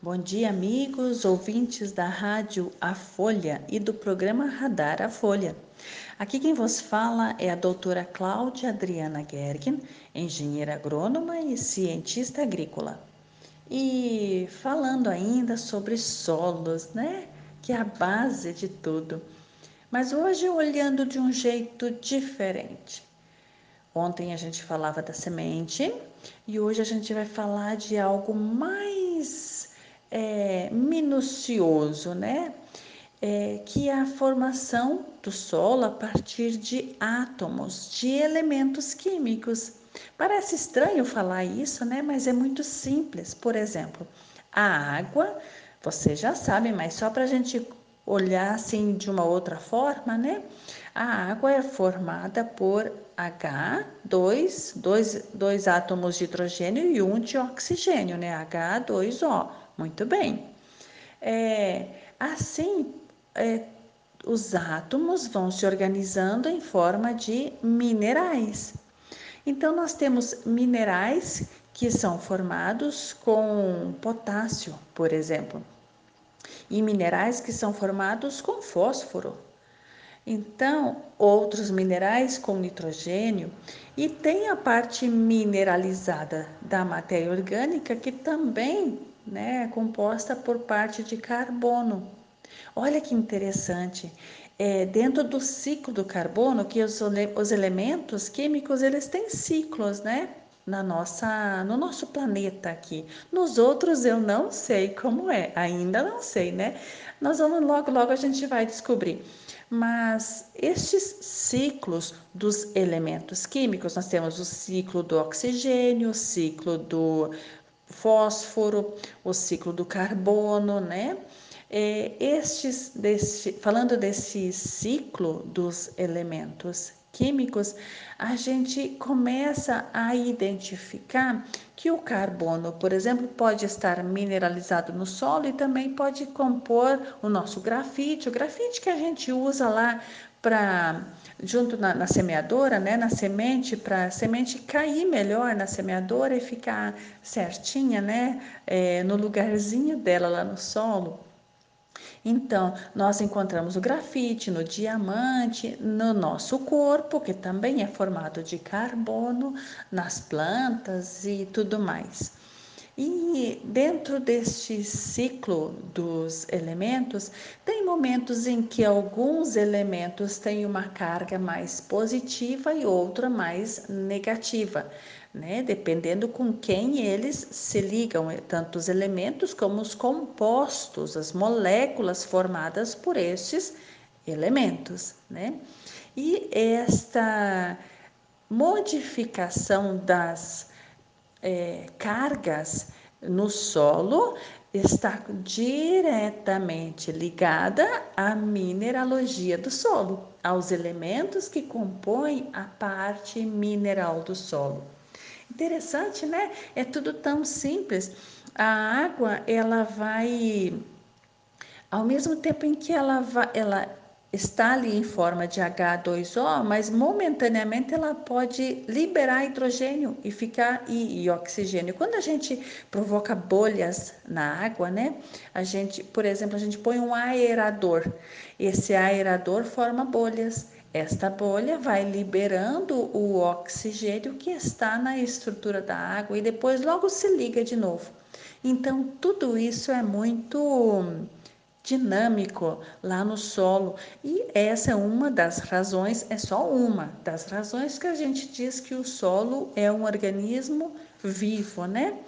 Bom dia, amigos, ouvintes da Rádio A Folha e do programa Radar A Folha. Aqui quem vos fala é a doutora Cláudia Adriana Gergen, engenheira agrônoma e cientista agrícola. E falando ainda sobre solos, né? Que é a base de tudo. Mas hoje olhando de um jeito diferente. Ontem a gente falava da semente e hoje a gente vai falar de algo mais é, minucioso, né? É, que é a formação do solo a partir de átomos, de elementos químicos. Parece estranho falar isso, né? Mas é muito simples. Por exemplo, a água, você já sabe, mas só para a gente olhar assim de uma outra forma, né? A água é formada por H, dois, dois, dois átomos de hidrogênio e um de oxigênio, né? H2O. Muito bem. É, assim, é, os átomos vão se organizando em forma de minerais. Então, nós temos minerais que são formados com potássio, por exemplo, e minerais que são formados com fósforo. Então, outros minerais com nitrogênio e tem a parte mineralizada da matéria orgânica que também né, é composta por parte de carbono. Olha que interessante. É, dentro do ciclo do carbono, que os, os elementos químicos eles têm ciclos, né? Na nossa, no nosso planeta aqui. Nos outros eu não sei como é, ainda não sei, né? Nós vamos logo, logo a gente vai descobrir. Mas estes ciclos dos elementos químicos, nós temos o ciclo do oxigênio, o ciclo do fósforo, o ciclo do carbono, né? É, estes, desse, falando desse ciclo dos elementos químicos, a gente começa a identificar que o carbono, por exemplo, pode estar mineralizado no solo e também pode compor o nosso grafite, o grafite que a gente usa lá para junto na, na, semeadora, né, na semente, para a semente cair melhor na semeadora e ficar certinha, né, é, no lugarzinho dela lá no solo. Então, nós encontramos o grafite no diamante, no nosso corpo, que também é formado de carbono, nas plantas e tudo mais. E dentro deste ciclo dos elementos, tem momentos em que alguns elementos têm uma carga mais positiva e outra mais negativa, né? Dependendo com quem eles se ligam, eh, tanto os elementos como os compostos, as moléculas formadas por estes elementos, né? E esta modificação das é, cargas no solo está diretamente ligada à mineralogia do solo, aos elementos que compõem a parte mineral do solo. Interessante, né? É tudo tão simples. A água, ela vai ao mesmo tempo em que ela ela está ali em forma de H2O, mas momentaneamente ela pode liberar hidrogênio e ficar e, e, oxigênio. Quando a gente provoca bolhas na água, né? A gente, por exemplo, a gente põe um aerador. Esse aerador forma bolhas. Esta bolha vai liberando o oxigênio que está na estrutura da água e depois logo se liga de novo. Então, tudo isso é muito dinâmico lá no solo. E essa é uma das razões, é só uma das razões que a gente diz que o solo é um organismo vivo, né?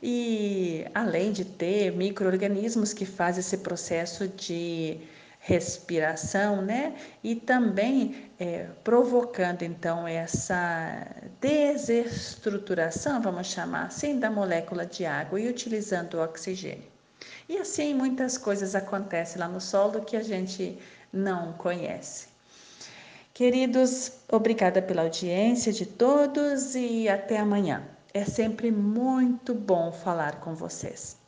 E além de ter micro-organismos que fazem esse processo de respiração, né? E também é, provocando então essa desestruturação, vamos chamar assim, da molécula de água e utilizando o oxigênio. E assim muitas coisas acontecem lá no solo que a gente não conhece. Queridos, obrigada pela audiência de todos e até amanhã. É sempre muito bom falar com vocês.